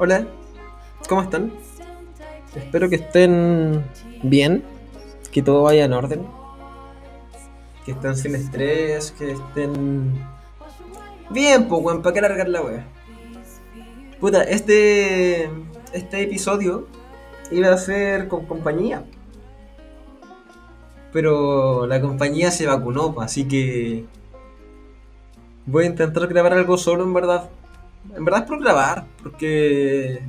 Hola, ¿cómo están? Espero que estén bien, que todo vaya en orden, que estén sin estrés, que estén bien, pues, weón, ¿para qué alargar la wea? Puta, este, este episodio iba a ser con compañía, pero la compañía se vacunó, así que voy a intentar grabar algo solo, en verdad. En verdad es por grabar, porque...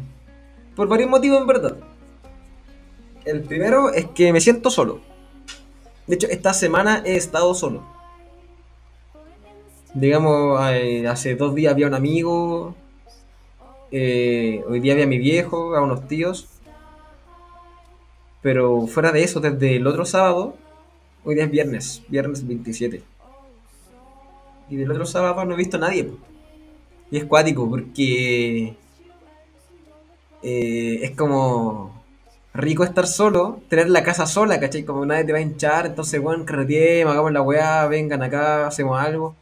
Por varios motivos, en verdad. El primero es que me siento solo. De hecho, esta semana he estado solo. Digamos, hace dos días había un amigo. Eh, hoy día había a mi viejo, a unos tíos. Pero fuera de eso, desde el otro sábado, hoy día es viernes, viernes 27. Y del otro sábado no he visto a nadie. Y es cuático porque eh, es como rico estar solo, tener la casa sola, ¿cachai? Como nadie te va a hinchar, entonces, bueno, carretiemos, hagamos la weá, vengan acá, hacemos algo.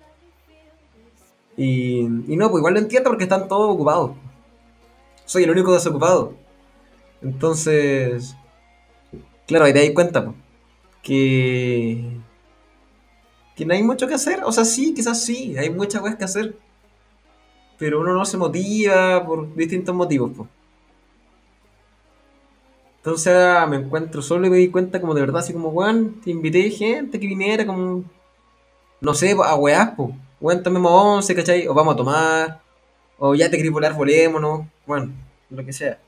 Y, y no, pues igual lo entiendo porque están todos ocupados. Soy el único desocupado. Entonces, claro, ahí te das cuenta, pues, que, que no hay mucho que hacer. O sea, sí, quizás sí, hay muchas weas que hacer pero uno no se motiva por distintos motivos. pues. Entonces me encuentro solo y me di cuenta como de verdad, así como, weón, te invité gente que viniera como, no sé, a weás, pues. Weón, tomemos once, ¿cachai? O vamos a tomar, o ya te querés volar, volémonos, bueno, lo que sea.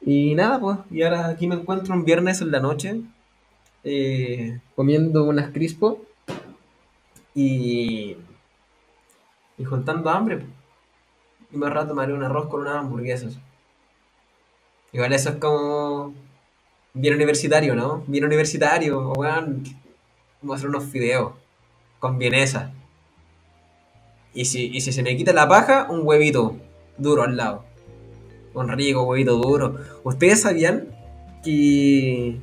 Y nada, pues, y ahora aquí me encuentro un viernes en la noche, eh, comiendo unas crispo. Y y juntando hambre. Y más rato me haré un arroz con unas hamburguesas. Igual eso es como. Bien universitario, ¿no? Bien universitario. O weón. Vamos a hacer unos fideos. Con vienesa. Y si, y si se me quita la paja, un huevito duro al lado. Un rico huevito duro. ¿Ustedes sabían que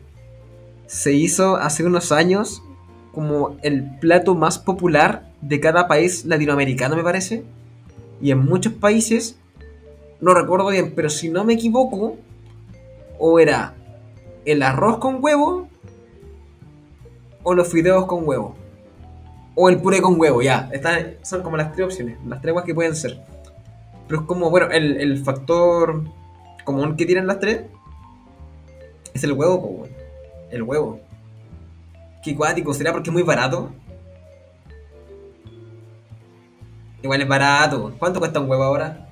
se hizo hace unos años como el plato más popular de cada país latinoamericano, me parece. Y en muchos países, no recuerdo bien, pero si no me equivoco, o era el arroz con huevo, o los fideos con huevo, o el puré con huevo, ya. Estas son como las tres opciones, las tres que pueden ser. Pero es como, bueno, el, factor común que tienen las tres es el huevo, el huevo. Qué cuático, ¿será porque es muy barato? Igual es barato. ¿Cuánto cuesta un huevo ahora?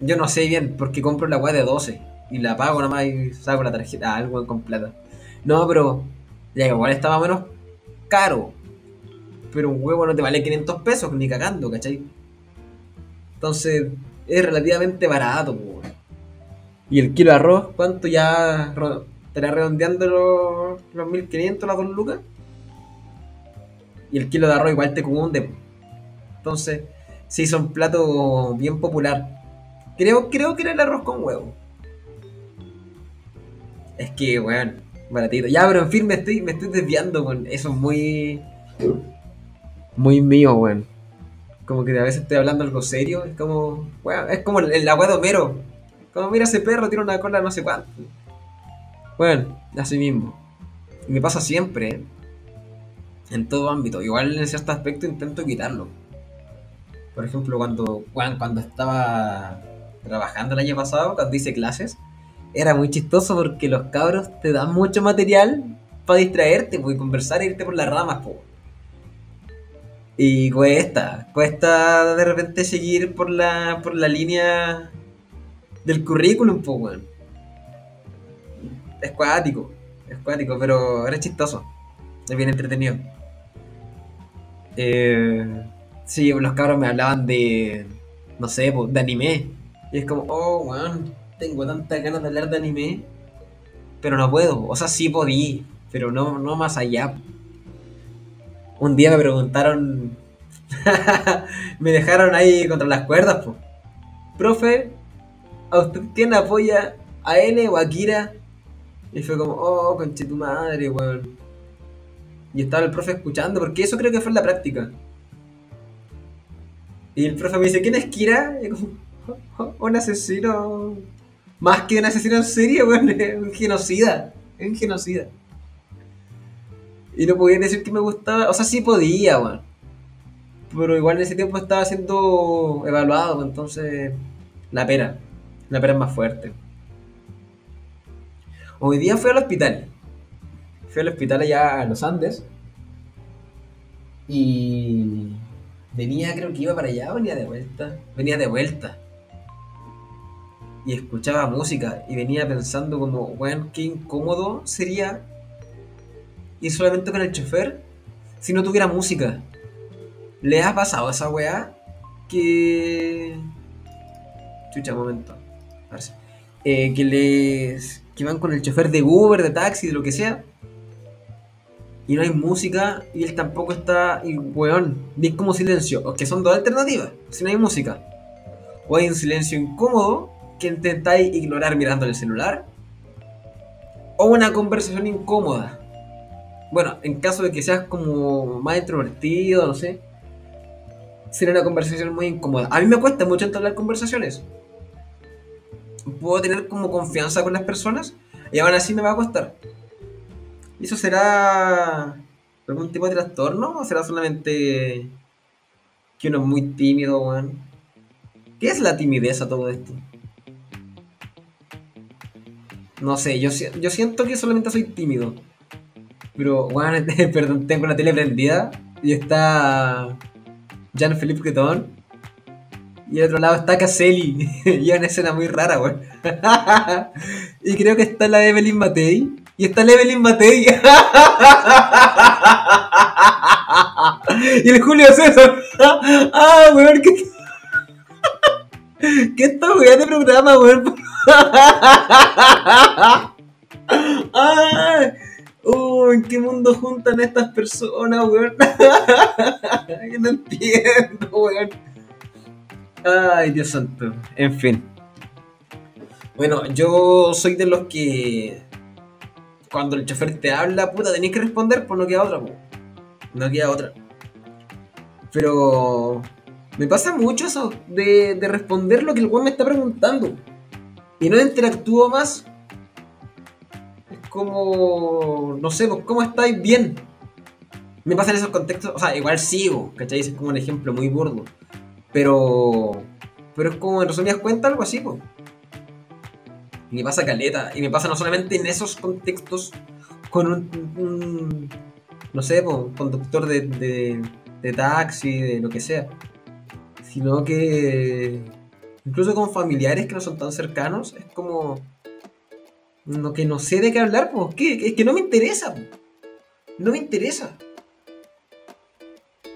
Yo no sé bien, porque compro la hueá de 12 y la pago nomás y saco la tarjeta, ah, algo con plata. No, pero ya igual o menos caro. Pero un huevo no te vale 500 pesos ni cagando, ¿cachai? Entonces es relativamente barato. Y el kilo de arroz, ¿cuánto ya estará redondeando los, los 1500, las dos lucas? Y el kilo de arroz igual te cunde. Entonces, se hizo un plato bien popular. Creo, creo que era el arroz con huevo. Es que, weón, baratito. Ya, pero en fin, me estoy, me estoy desviando, con Eso es muy. Muy mío, weón. Como que a veces estoy hablando algo serio. Es como. Weón, es como el, agua de Homero. Como mira ese perro, tiene una cola no sé cuánto. Bueno, así mismo. Y me pasa siempre, ¿eh? En todo ámbito. Igual en cierto aspecto intento quitarlo. Por ejemplo, cuando, cuando estaba trabajando el año pasado, cuando hice clases, era muy chistoso porque los cabros te dan mucho material para distraerte, pues, conversar e irte por las ramas, pues. Y cuesta, cuesta de repente seguir por la, por la línea del currículum, pues, weón. Es cuático, es cuático, pero era chistoso. Es bien entretenido. Eh, Sí, los cabros me hablaban de, no sé, de anime. Y es como, oh, weón, tengo tantas ganas de hablar de anime, pero no puedo. O sea, sí podí, pero no, no más allá. Un día me preguntaron, me dejaron ahí contra las cuerdas, pues. Profe, ¿A usted quién apoya? ¿A N o a Kira? Y fue como, oh, conche tu madre, weón. Y estaba el profe escuchando, porque eso creo que fue en la práctica. Y el profe me dice, ¿quién es Kira? Y como, "Oh, un asesino. Más que un asesino en serie, weón, un genocida. Un genocida. Y no podía decir que me gustaba. O sea, sí podía, weón. Pero igual en ese tiempo estaba siendo evaluado, pues, entonces. La pera. La pera es más fuerte. Hoy día fui al hospital. Fui al hospital allá a los Andes. Y. Venía, creo que iba para allá, venía de vuelta. Venía de vuelta. Y escuchaba música. Y venía pensando como, weón, qué incómodo sería ir solamente con el chofer si no tuviera música. ¿Les ha pasado a esa weá? Que. Chucha, momento. Parece. Eh, que les. que van con el chofer de Uber, de taxi, de lo que sea. Y no hay música y él tampoco está. Y weón, ni como silencio. O que son dos alternativas. Si no hay música. O hay un silencio incómodo que intentáis ignorar mirando el celular. O una conversación incómoda. Bueno, en caso de que seas como más introvertido, no sé. Sería una conversación muy incómoda. A mí me cuesta mucho entablar conversaciones. Puedo tener como confianza con las personas y aún así me va a costar. ¿Y eso será algún tipo de trastorno o será solamente que uno es muy tímido, weón? ¿Qué es la timidez a todo esto? No sé, yo, yo siento que solamente soy tímido. Pero, weón, perdón, tengo la tele prendida y está Jean-Philippe Guetón. Y al otro lado está Caselli. y es una escena muy rara, weón. y creo que está la Evelyn Matei. Y está la Evelyn Matei. y el Julio César. ah, weón, ¿qué, ¿qué esta weá de programa, weón? Ay, oh, ¿En qué mundo juntan estas personas, weón? Yo no entiendo, weón. Ay, Dios santo. En fin. Bueno, yo soy de los que. Cuando el chofer te habla, puta, tenés que responder, pues no queda otra, po. No queda otra. Pero. Me pasa mucho eso de, de responder lo que el weón me está preguntando. Y no interactúo más. Como. No sé, pues, ¿cómo estáis? Bien. Me pasa en esos contextos. O sea, igual sigo, ¿cachai? Es como un ejemplo muy burdo. Pero. Pero es como en resumidas cuentas algo así, pues. Y me pasa caleta. Y me pasa no solamente en esos contextos con un. un- no sé, pues, conductor de, de, de taxi, de lo que sea. Sino que. Incluso con familiares que no son tan cercanos, es como. No, que no sé de qué hablar, pues. ¿qué? Es que no me interesa. No me interesa.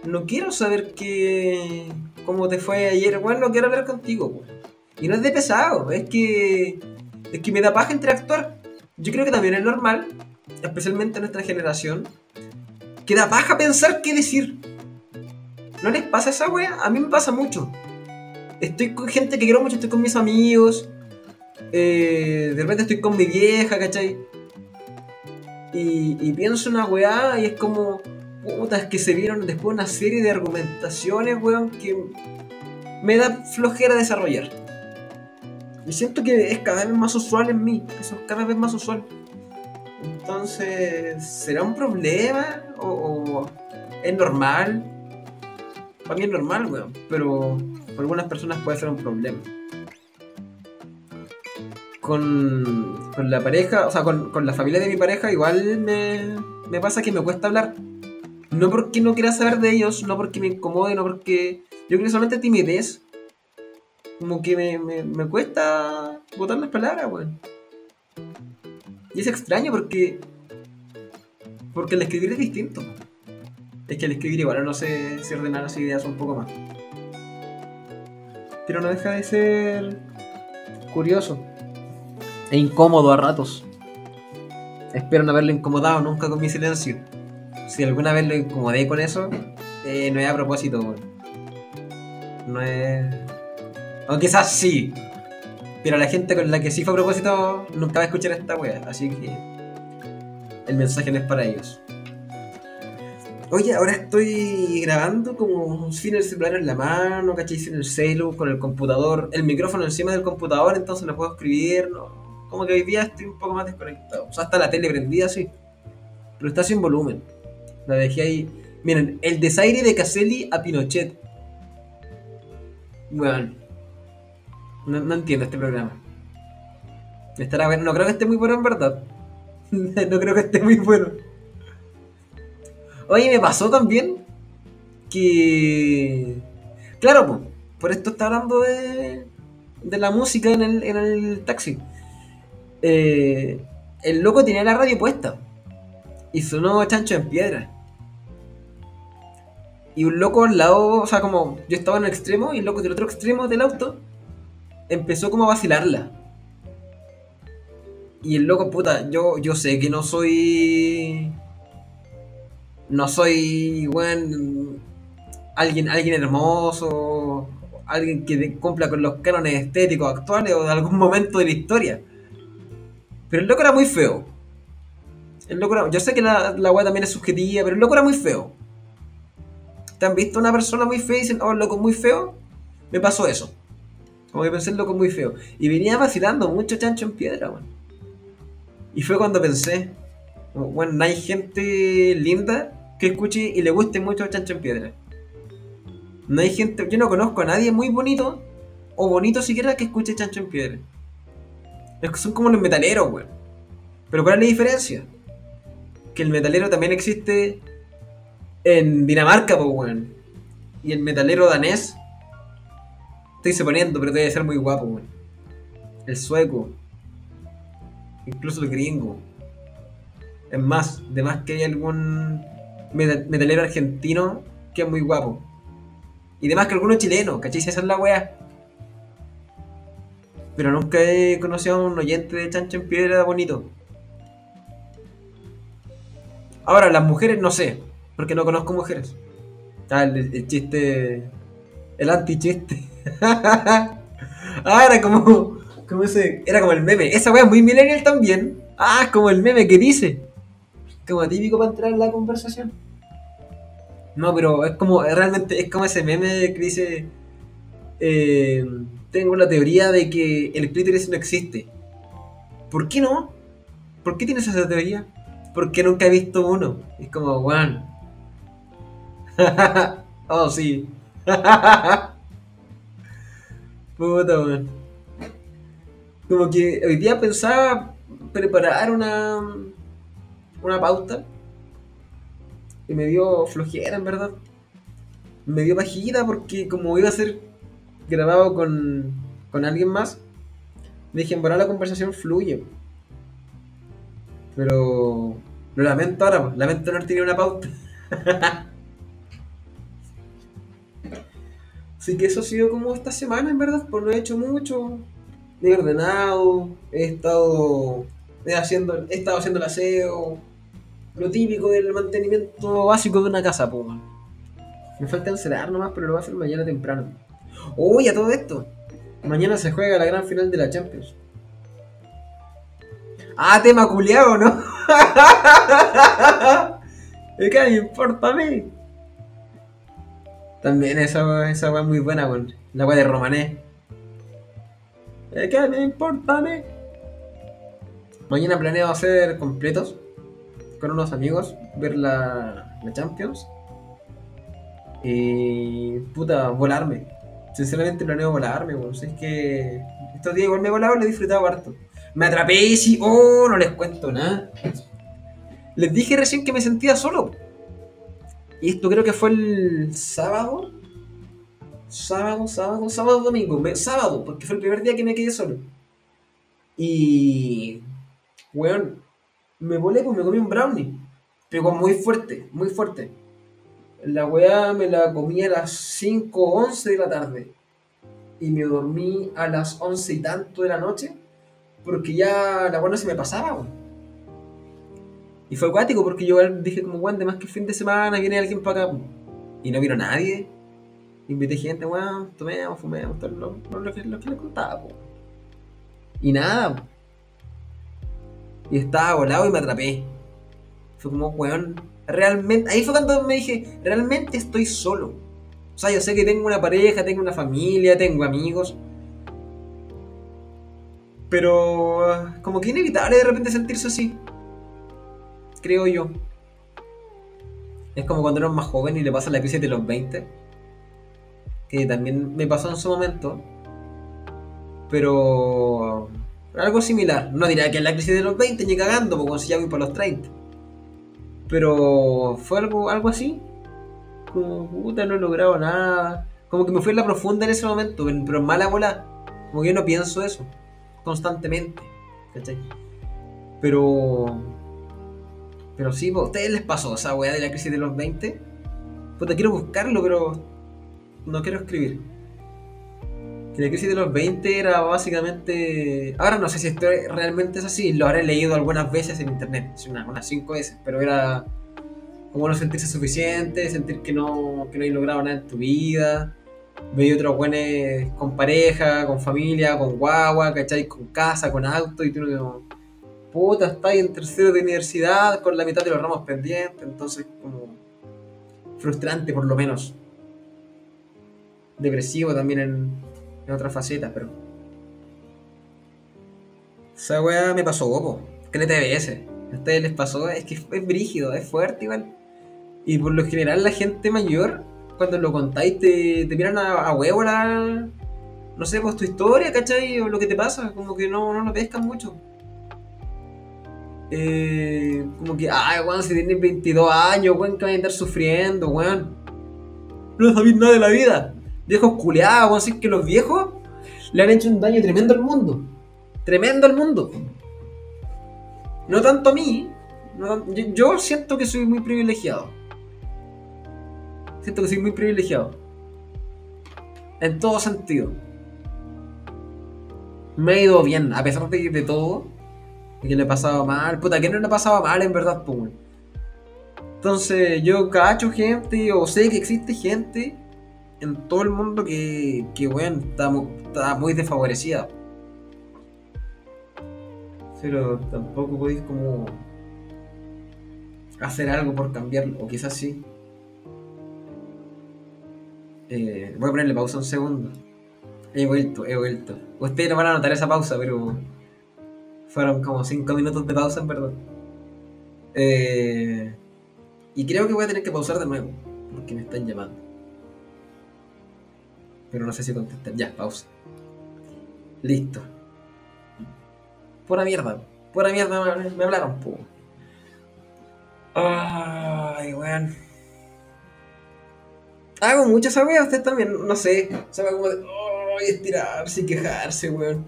No quiero saber qué. cómo te fue ayer. Bueno, no quiero hablar contigo, po. Y no es de pesado, es que. Es que me da paja interactuar. Yo creo que también es normal, especialmente en nuestra generación, que da paja pensar qué decir. ¿No les pasa esa wea? A mí me pasa mucho. Estoy con gente que quiero mucho, estoy con mis amigos. Eh, de repente estoy con mi vieja, ¿cachai? Y, y pienso una weá y es como. Puta, es que se vieron después una serie de argumentaciones, weón, que me da flojera desarrollar. Y siento que es cada vez más usual en mí. Eso es cada vez más usual. Entonces, ¿será un problema? ¿O, o es normal? Para mí es normal, weón. Pero para algunas personas puede ser un problema. Con, con la pareja, o sea, con, con la familia de mi pareja, igual me, me pasa que me cuesta hablar. No porque no quiera saber de ellos, no porque me incomode, no porque. Yo creo solamente timidez. Como que me, me, me cuesta botar las palabras, weón. Y es extraño porque. Porque el escribir es distinto. Es que el escribir igual no sé si ordenar las ideas un poco más. Pero no deja de ser curioso. E incómodo a ratos. Espero no haberlo incomodado nunca con mi silencio. Si alguna vez lo incomodé con eso, eh, no es a propósito, weón. No es. O quizás sí. Pero la gente con la que sí fue a propósito nunca va a escuchar esta wea, así que el mensaje no es para ellos. Oye, ahora estoy grabando como sin el celular en la mano, ¿cachai? Sin el celu, con el computador, el micrófono encima del computador, entonces no puedo escribir, ¿no? Como que hoy día estoy un poco más desconectado. O sea, está la tele prendida, sí. Pero está sin volumen. La dejé ahí. Miren, el desaire de Caselli a Pinochet. Bueno. No, entiendo este programa. Estará. No creo que esté muy bueno en verdad. no creo que esté muy bueno. Oye, me pasó también que. Claro, pues, por esto está hablando de, de la música en el, en el taxi. Eh, el loco tenía la radio puesta y sonó chancho en piedra. Y un loco al lado, o sea, como yo estaba en el extremo y el loco del otro extremo del auto empezó como a vacilarla. Y el loco, puta, yo, yo sé que no soy no soy, bueno, alguien, alguien hermoso, alguien que cumpla con los cánones estéticos actuales o de algún momento de la historia. Pero el loco era muy feo. El loco yo sé que la, la weá también es subjetiva, pero el loco era muy feo. ¿Te han visto una persona muy fea y dicen, oh, el loco es muy feo? Me pasó eso. Como que pensé el loco muy feo. Y venía vacilando mucho chancho en piedra, weón. Y fue cuando pensé, bueno, no hay gente linda que escuche y le guste mucho Chancho en Piedra. No hay gente, yo no conozco a nadie muy bonito o bonito siquiera que escuche Chancho en Piedra. Son como los metaleros, weón. Pero ¿cuál es la diferencia? Que el metalero también existe en Dinamarca, pues, weón. Y el metalero danés, estoy suponiendo, pero debe ser muy guapo, weón. El sueco, incluso el gringo. Es más, de más que hay algún metalero argentino que es muy guapo. Y demás que alguno chileno, ¿cachai? Esa es la weá. Pero nunca he conocido a un oyente de Chancho en Piedra bonito. Ahora, las mujeres no sé, porque no conozco mujeres. Ah, el, chiste. El anti-chiste. ah, era como. como ese, era como el meme. Esa weá es muy millennial también. Ah, como el meme que dice. Como típico para entrar en la conversación. No, pero es como, realmente es como ese meme que dice, eh, tengo la teoría de que el clítoris no existe. ¿Por qué no? ¿Por qué tienes esa teoría? Porque nunca he visto uno. Es como, bueno. oh, sí. Puta, man. Como que hoy día pensaba preparar una, una pauta y me dio flojera, en verdad. Me dio pajita porque como iba a ser grabado con, con alguien más, dije, en verdad la conversación fluye. Pero lo lamento ahora, lamento no haber tenido una pauta. Así que eso ha sido como esta semana, en verdad, pues no he hecho mucho. He ordenado, he estado haciendo, he estado haciendo el aseo, lo típico del mantenimiento básico de una casa, pues. Me falta encerar nomás, pero lo voy a hacer mañana temprano. Uy, a todo esto. Mañana se juega la gran final de la Champions. Ah, tema culiado, ¿no? ¿Qué me importa a mí? También esa, esa es muy buena, con la weá de Romané. ¿Qué me importa a mí? Mañana planeo hacer completos con unos amigos, ver la, la Champions. Y. puta, volarme. Sinceramente planeo volarme, bueno. es que estos días igual me he volado y lo he disfrutado harto. Me atrapé y sí, oh, no les cuento nada. Les dije recién que me sentía solo. Y esto creo que fue el sábado. Sábado, sábado, sábado, domingo. sábado, porque fue el primer día que me quedé solo. Y. Weón, me volé, pues me comí un brownie. Pero muy fuerte, muy fuerte. La weá me la comí a las 5 o 11 de la tarde. Y me dormí a las 11 y tanto de la noche. Porque ya la weá no se me pasaba, weón. Y fue acuático porque yo dije como, weón, de más que fin de semana viene alguien para acá. Y no vino nadie. Invité gente, weón, tomemos, fumemos, todo lo, que, lo les contaba, weón. Y nada. Y estaba volado y me atrapé. Fue como, weón, realmente. Ahí fue cuando me dije, realmente estoy solo. O sea, yo sé que tengo una pareja, tengo una familia, tengo amigos. Pero ah, como que inevitable de repente sentirse así. Creo yo. Es como cuando eres más joven y le pasa la crisis de los 20. Que también me pasó en su momento. Pero algo similar. No diría que es la crisis de los 20 ni cagando, porque si ya voy para los 30. Pero fue algo, algo así. Como, puta, no he logrado nada. Como que me fui en la profunda en ese momento, pero en mala bola. Como que yo no pienso eso constantemente. ¿Cachai? Pero. Pero sí, ¿a ustedes les pasó esa weá de la crisis de los 20? Puta, quiero buscarlo, pero. No quiero escribir. Que la crisis de los 20 era básicamente. Ahora no sé si esto realmente es así, lo habré leído algunas veces en internet, unas 5 veces, pero era como no sentirse suficiente, sentir que no, que no hay logrado nada en tu vida, veía otros buenos con pareja, con familia, con guagua, ¿cachai? Con casa, con auto, y tú no puta, estáis en tercero de universidad con la mitad de los ramos pendientes, entonces como frustrante por lo menos. Depresivo también en, en otras facetas, pero... Esa weá me pasó, poco. ¿Qué le TBS? A ustedes les pasó, es que es brígido, es fuerte igual. Y por lo general la gente mayor, cuando lo contáis, te, te miran a, a huevo la... No sé, pues tu historia, ¿cachai? O lo que te pasa, como que no, no lo pescan mucho. Eh, como que, ay, weón, si tienes 22 años, weón, que vas a estar sufriendo, weón. No sabéis nada de la vida. Viejos culeados, así que los viejos le han hecho un daño tremendo al mundo. Tremendo al mundo. No tanto a mí. yo, siento que soy muy privilegiado siento que soy muy privilegiado. En todo sentido. Me ha ido bien, a pesar de, de todo. Que le he pasado mal. Puta, que no le ha pasado mal en verdad, pues. Entonces, yo cacho gente, o sé que existe gente en todo el mundo que, que bueno, está, está muy desfavorecida. Pero tampoco podéis como hacer algo por cambiarlo, o quizás sí. Eh, voy a ponerle pausa un segundo. He vuelto, he vuelto. Ustedes no van a notar esa pausa, pero fueron como 5 minutos de pausa en verdad. Eh, y creo que voy a tener que pausar de nuevo, porque me están llamando. Pero no sé si contestar. Ya, pausa. Listo. Pura mierda. Pura mierda me, hablaron, Ay, weón. Hago muchas esa usted también, no sé. Se va como de. Oh, estirarse y quejarse, weón.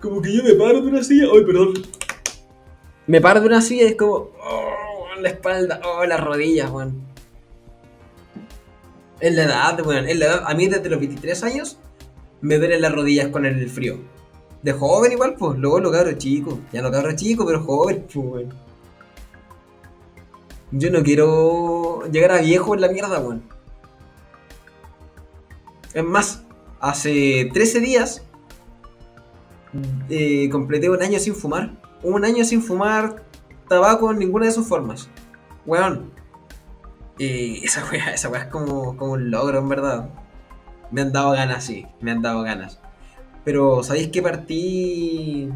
Como que yo me paro de una silla. Ay, perdón. Me paro de una silla y es como. Oh, la espalda. Oh, las rodillas, weón. Es la edad, weón. Es la edad. A mí desde los 23 años me duelen las rodillas con el frío. De joven igual, pues. Luego lo cabro chico. Ya no cabro chico, pero joven, pues, weón. Yo no quiero llegar a viejo en la mierda, weón. Es más, hace 13 días eh, completé un año sin fumar. Un año sin fumar tabaco en ninguna de sus formas. Weón. Y esa weá, esa weá es como, como un logro, en verdad. Me han dado ganas, sí. Me han dado ganas. Pero, ¿sabéis que partí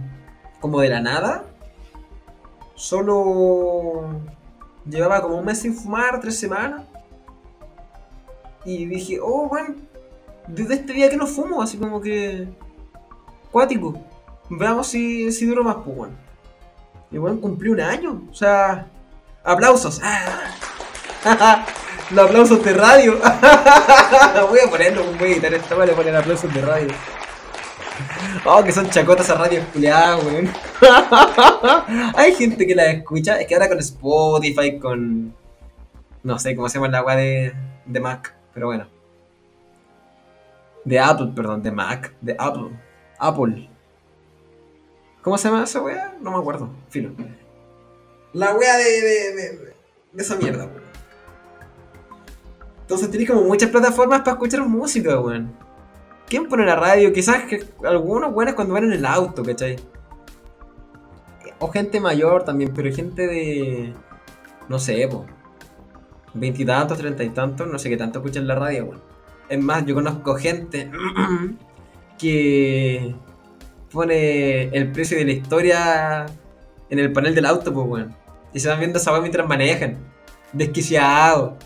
como de la nada? Solo Llevaba como un mes sin fumar, tres semanas. Y dije, oh, bueno, desde este día que no fumo, así como que. Cuático. Veamos si, si duro más, pues, bueno. Y bueno, cumplí un año. O sea, aplausos. Los aplausos de radio. voy a ponerlo, voy a editar esta, voy a poner aplausos de radio. Oh, que son chacotas a radio culiada, weón. Hay gente que la escucha. Es que ahora con Spotify, con. No sé cómo se llama la agua de, de Mac, pero bueno. De Apple, perdón, de Mac, de Apple. Apple. ¿Cómo se llama esa wea? No me acuerdo. Filo. La wea de, de, de, de esa mierda, weón. Entonces tienes como muchas plataformas para escuchar música, weón. ¿Quién pone la radio? Quizás que algunos buenos cuando van en el auto, ¿cachai? O gente mayor también, pero gente de. No sé, po. Veintitantos, treinta y tantos, no sé qué tanto escuchan la radio, weón. Es más, yo conozco gente que pone el precio de la historia en el panel del auto, pues, weón. Y se van viendo esa mientras manejan. Desquiciado.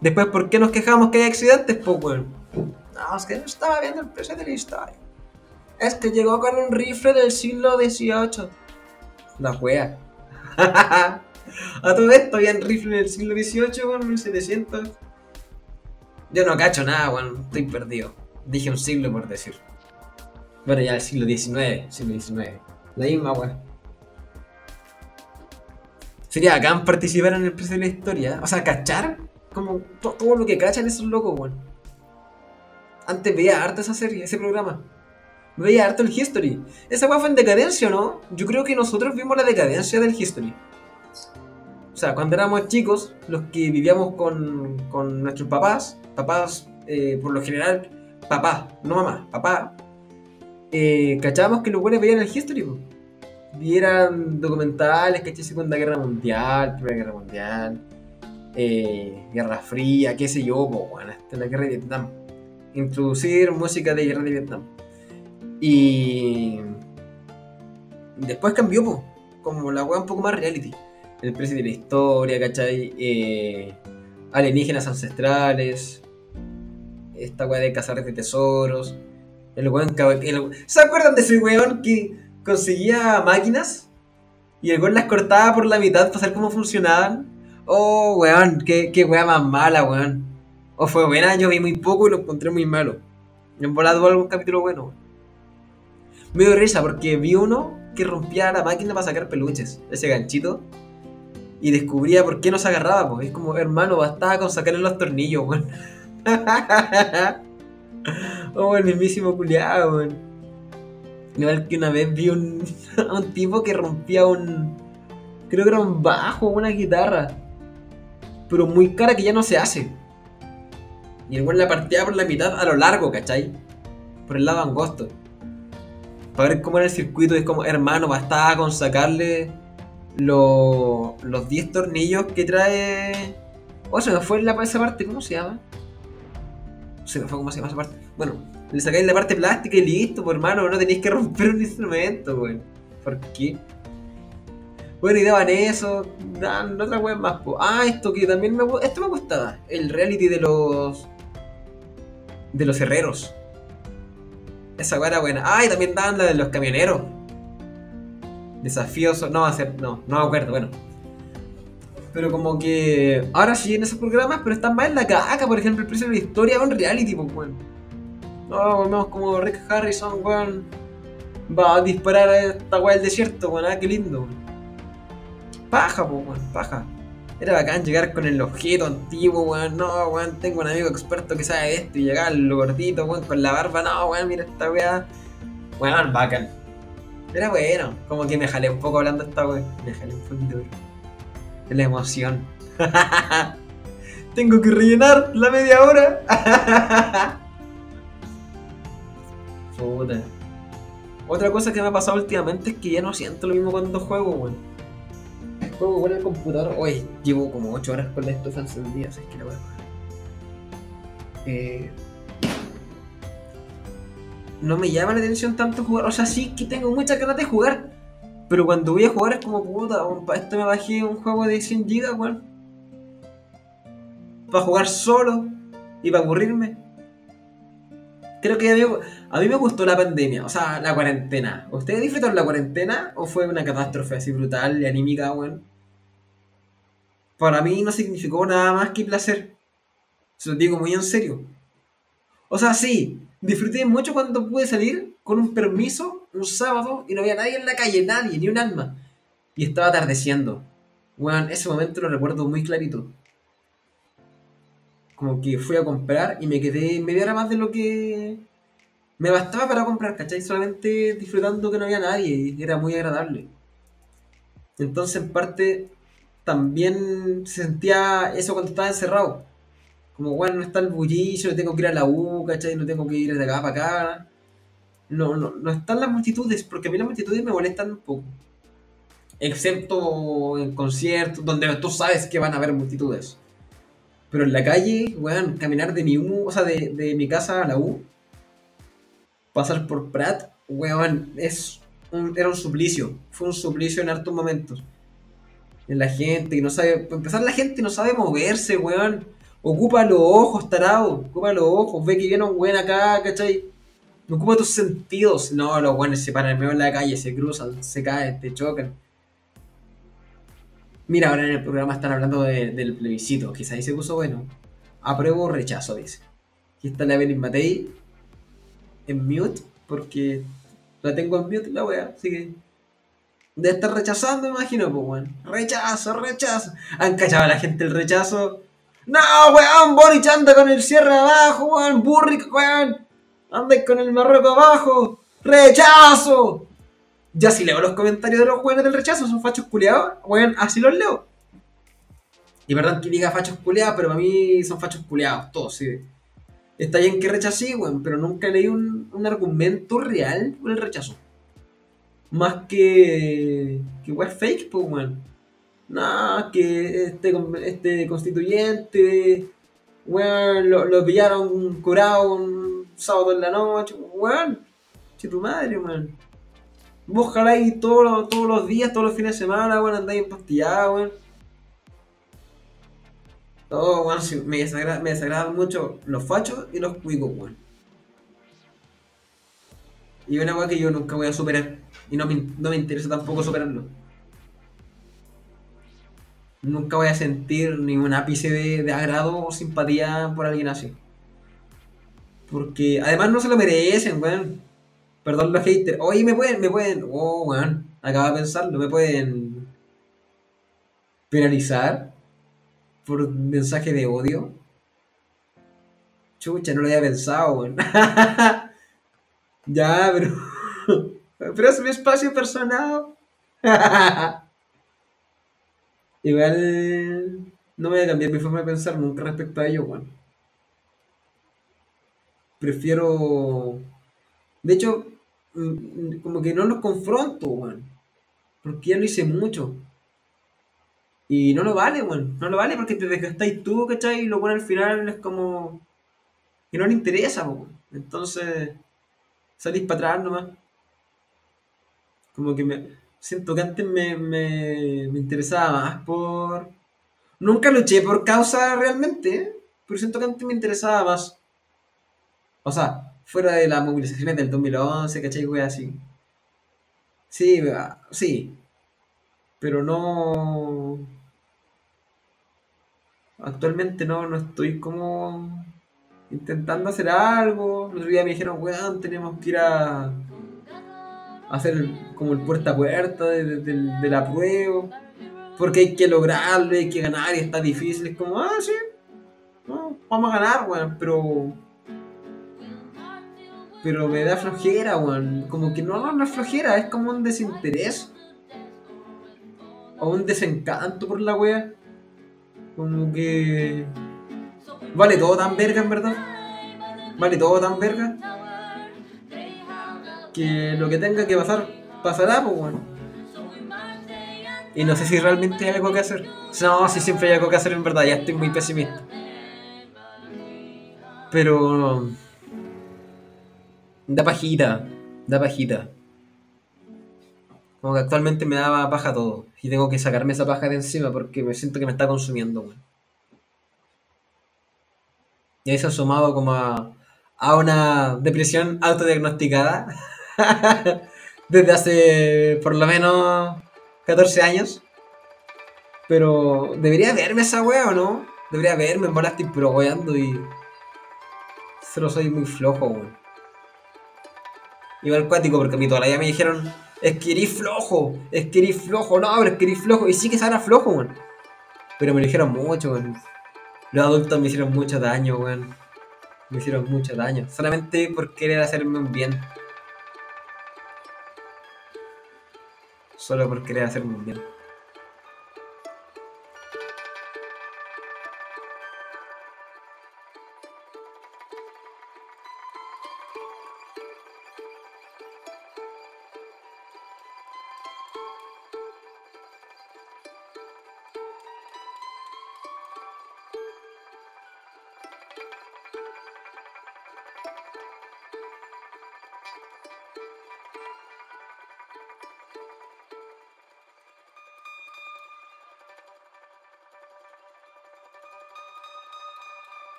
Después, ¿por qué nos quejamos que hay accidentes, pues, weón? No, es que no estaba viendo el precio de la historia. Es que llegó con un rifle del siglo XVIII. La wea. A todo esto habían rifle del siglo XVIII, weón, 1700. Yo no cacho nada, weón. Estoy perdido. Dije un siglo por decir. Bueno, ya el siglo XIX, siglo XIX. La misma, weón. Sería bacán participar en el precio de la historia. O sea, cachar como to- todo lo que cachan esos locos, weón. Antes veía harto esa serie, ese programa. Veía harto el History. Esa weá fue en decadencia, ¿no? Yo creo que nosotros vimos la decadencia del History. O sea, cuando éramos chicos, los que vivíamos con, con nuestros papás, papás, eh, por lo general, papá, no mamá, papá, eh, cachábamos que los buenos veían el History, po. Vieran documentales, caché Segunda Guerra Mundial, Primera Guerra Mundial, eh, Guerra Fría, qué sé yo, po, bueno, hasta la Guerra de Vietnam. Introducir música de Guerra de Vietnam. Y después cambió, po, como la weá un poco más reality. El precio de la historia, ¿cachai? Eh, alienígenas ancestrales. Esta weá de cazar de tesoros. El weón el- ¿Se acuerdan de ese weón que conseguía máquinas? Y el weón las cortaba por la mitad para saber cómo funcionaban. Oh, weón, qué, qué weá más mala, weón. O fue buena, yo vi muy poco y lo encontré muy malo. En volado algún capítulo bueno. weón. Me dio risa porque vi uno que rompía la máquina para sacar peluches, ese ganchito. Y descubría por qué no se agarraba, pues. Es como, hermano, bastaba con sacarle los tornillos, weón. oh, el mismísimo culiado, weón. Igual que una vez vi un, un tipo que rompía un. Creo que era un bajo una guitarra. Pero muy cara que ya no se hace. Y el weón la partía por la mitad a lo largo, ¿cachai? Por el lado angosto. Para ver cómo era el circuito. Es como, hermano, bastaba con sacarle lo- los 10 tornillos que trae. Oh, se me fue la, esa parte, ¿cómo se llama? Se me fue cómo se llama esa parte. Bueno, le sacáis la parte plástica y listo, pues hermano, no tenéis que romper un instrumento, weón. ¿Por qué? Bueno, y daban eso, daban otra web más, po. Ah, esto que también me esto me gustaba, el reality de los de los herreros. Esa weá era buena. Ah, y también daban la de los camioneros. Desafíos, no, hacer, no, no me acuerdo, bueno. Pero como que ahora sí en esos programas, pero están más en la caca, por ejemplo, el precio de la historia un reality, pues, weón. No, volvemos como Rick Harrison, weón. Va a disparar a esta weá del desierto, weón. Ah, qué lindo, weón. Paja, pues, weón, paja. Era bacán llegar con el objeto antiguo, weón. No, weón, tengo un amigo experto que sabe de esto. Y llegar lo gordito, weón, con la barba. No, weón, mira esta weá. Weón, bacán. Era bueno. Como que me jalé un poco hablando esta weá. Me jalé un poquito, weón. De la emoción. tengo que rellenar la media hora. Puta. Otra cosa que me ha pasado últimamente es que ya no siento lo mismo cuando juego, weón. Juego con el computador. Hoy llevo como 8 horas con la estufa encendida, así que la voy a. Eh, no me llama la atención tanto jugar. O sea, sí que tengo muchas ganas de jugar. Pero cuando voy a jugar es como puta, esto me bajé un juego de 100 GB, weón. Para jugar solo y para aburrirme. Creo que a mí, a mí me gustó la pandemia, o sea, la cuarentena. ¿Ustedes disfrutaron la cuarentena o fue una catástrofe así brutal y anímica, weón? Para mí no significó nada más que placer. Se lo digo muy en serio. O sea, sí, disfruté mucho cuando pude salir con un permiso un sábado y no había nadie en la calle, nadie, ni un alma. Y estaba atardeciendo. Weón, ese momento lo recuerdo muy clarito. Como que fui a comprar y me quedé media hora más de lo que me bastaba para comprar, ¿cachai? Solamente disfrutando que no había nadie y era muy agradable. Entonces, en parte, también se sentía eso cuando estaba encerrado. Como, bueno, no está el bullicio, no tengo que ir a la U, ¿cachai? No tengo que ir de acá para acá. No, no, no están las multitudes, porque a mí las multitudes me molestan un poco. Excepto en conciertos, donde tú sabes que van a haber multitudes. Pero en la calle, weón, caminar de mi U, o sea, de, de mi casa a la U, pasar por Prat, weón, es era un suplicio. Fue un suplicio en hartos momentos. En la gente que no sabe. Para empezar, la gente no sabe moverse, weón. Ocupa los ojos, tarado. Ocupa los ojos. Ve que viene un weón acá, ¿cachai? No ocupa tus sentidos. No, los weones se paran en medio de la calle, se cruzan, se caen, te chocan. Mira, ahora en el programa están hablando de- del plebiscito. Quizá ahí se puso bueno. Apruebo o rechazo, dice. Aquí está la Evelyn Matei en mute, porque la tengo en mute la wea, así que. Debe estar rechazando, imagino, pues, weón. Rechazo, rechazo. ¿Han cachado a la gente el rechazo? No, weón, Boric anda con el cierre abajo, weón. Burrick, weón. Anda con el marroco abajo. ¡Rechazo! Ya si leo los comentarios de los weones del rechazo, son fachos culiados, weón, así los leo. Y perdón que diga fachos culiados, pero para mí son fachos culiados, todos, sí. Está bien que rechacé, weón, pero nunca leí un, un argumento real por el rechazo. Más que. que weón fake, pues, weón. No, que este, este constituyente, weón, lo, lo pillaron curado un sábado en la noche, weón. Che tu madre, weón. Vos jaláis todos todos los días, todos los fines de semana, weón, andáis empastillados, weón. Oh, weón, me, desagra- me desagradan mucho los fachos y los cuicos, weón. Y una weá que yo nunca voy a superar. Y no me, no me interesa tampoco superarlo. Nunca voy a sentir ni un ápice de, agrado o simpatía por alguien así. Porque además no se lo merecen, weón. Perdón los haters. Oye, me pueden, me pueden. Oh, weón. Acaba de pensarlo. Me pueden penalizar por un mensaje de odio. Chucha, no lo había pensado, weón. ya, pero. pero es mi espacio personal. Igual. No voy a cambiar mi forma de pensar nunca respecto a ello, weón. Prefiero. De hecho, mm, como que no los confronto, weón. Porque ya lo hice mucho. Y no lo vale, weón. No lo vale porque te desgastáis tú, ¿cachai? Y lo bueno al final es como. que no le interesa, weón. Entonces. Salís para atrás nomás. Como que me. Siento que antes me, me, me interesaba más por. Nunca luché por causa realmente, pero siento que antes me interesaba más. O sea, fuera de las movilizaciones del 2011, ¿cachai? Wea así. Sí, ah, sí. Pero no. Actualmente no, no estoy como intentando hacer algo. El otro día me dijeron, weón, tenemos que ir a hacer como el puerta a puerta de, de la prueba. Porque hay que lograrlo, hay que ganar y está difícil. Es como, ah, sí, no, vamos a ganar, weón, pero. Pero me da flojera, weón. Como que no, no, no es flojera, es como un desinterés. O un desencanto por la wea. Como que. Vale todo tan verga, en verdad. Vale todo tan verga. Que lo que tenga que pasar, pasará, pues, weón. Y no sé si realmente hay algo que hacer. No, si siempre hay algo que hacer, en verdad, ya estoy muy pesimista. Pero. Da pajita, da pajita. Como que actualmente me da paja todo. Y tengo que sacarme esa paja de encima porque me siento que me está consumiendo, weón. Y eso sumado como a, a una depresión autodiagnosticada desde hace por lo menos 14 años. Pero debería verme esa wea o no? Debería verme, en bola estoy pero weando y. Solo soy muy flojo, weón. Igual cuático, porque a mí toda la vida me dijeron, es que eres flojo, es que eres flojo, no, pero es que eres flojo. Y sí que será flojo, weón. Pero me lo dijeron mucho, weón. Los adultos me hicieron mucho daño, weón. Me hicieron mucho daño. Solamente por querer hacerme un bien. Solo por querer hacerme un bien.